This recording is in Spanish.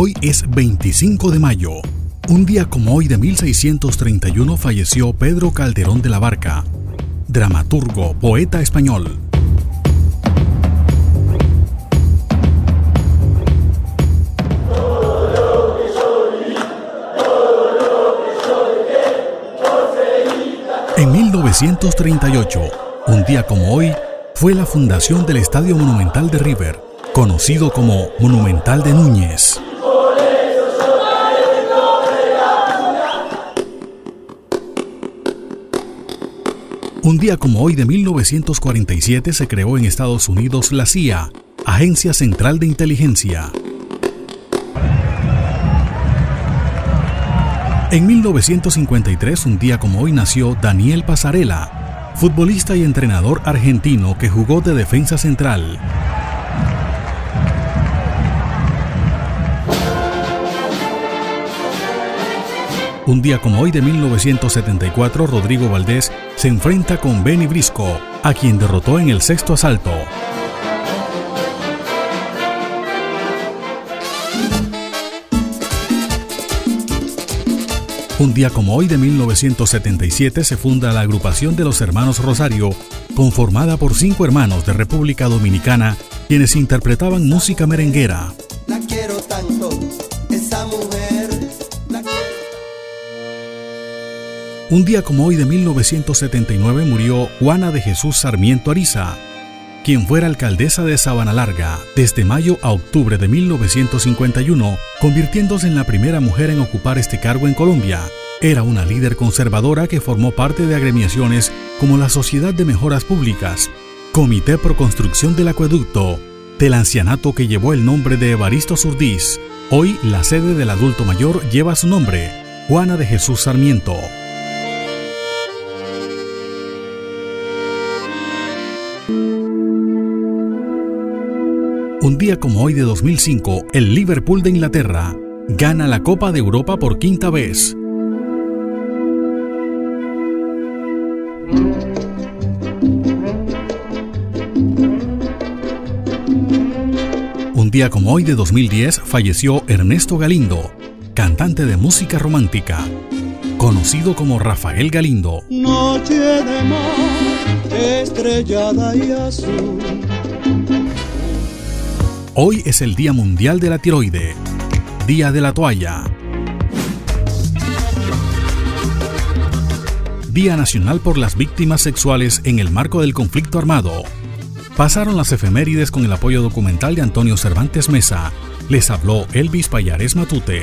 Hoy es 25 de mayo. Un día como hoy de 1631 falleció Pedro Calderón de la Barca, dramaturgo, poeta español. En 1938, un día como hoy, fue la fundación del Estadio Monumental de River, conocido como Monumental de Núñez. Un día como hoy de 1947 se creó en Estados Unidos la CIA, Agencia Central de Inteligencia. En 1953, un día como hoy, nació Daniel Pasarela, futbolista y entrenador argentino que jugó de defensa central. Un día como hoy de 1974, Rodrigo Valdés se enfrenta con Benny Brisco, a quien derrotó en el sexto asalto. Un día como hoy de 1977 se funda la agrupación de los Hermanos Rosario, conformada por cinco hermanos de República Dominicana, quienes interpretaban música merenguera. Un día como hoy de 1979 murió Juana de Jesús Sarmiento Ariza, quien fuera alcaldesa de Sabana Larga desde mayo a octubre de 1951, convirtiéndose en la primera mujer en ocupar este cargo en Colombia. Era una líder conservadora que formó parte de agremiaciones como la Sociedad de Mejoras Públicas, Comité Pro Construcción del Acueducto, del ancianato que llevó el nombre de Evaristo Surdís. Hoy la sede del adulto mayor lleva su nombre, Juana de Jesús Sarmiento. Un día como hoy de 2005, el Liverpool de Inglaterra gana la Copa de Europa por quinta vez. Un día como hoy de 2010 falleció Ernesto Galindo, cantante de música romántica, conocido como Rafael Galindo. Noche de mar, estrellada y azul Hoy es el Día Mundial de la Tiroide, Día de la Toalla, Día Nacional por las Víctimas Sexuales en el marco del conflicto armado. Pasaron las efemérides con el apoyo documental de Antonio Cervantes Mesa. Les habló Elvis Payares Matute.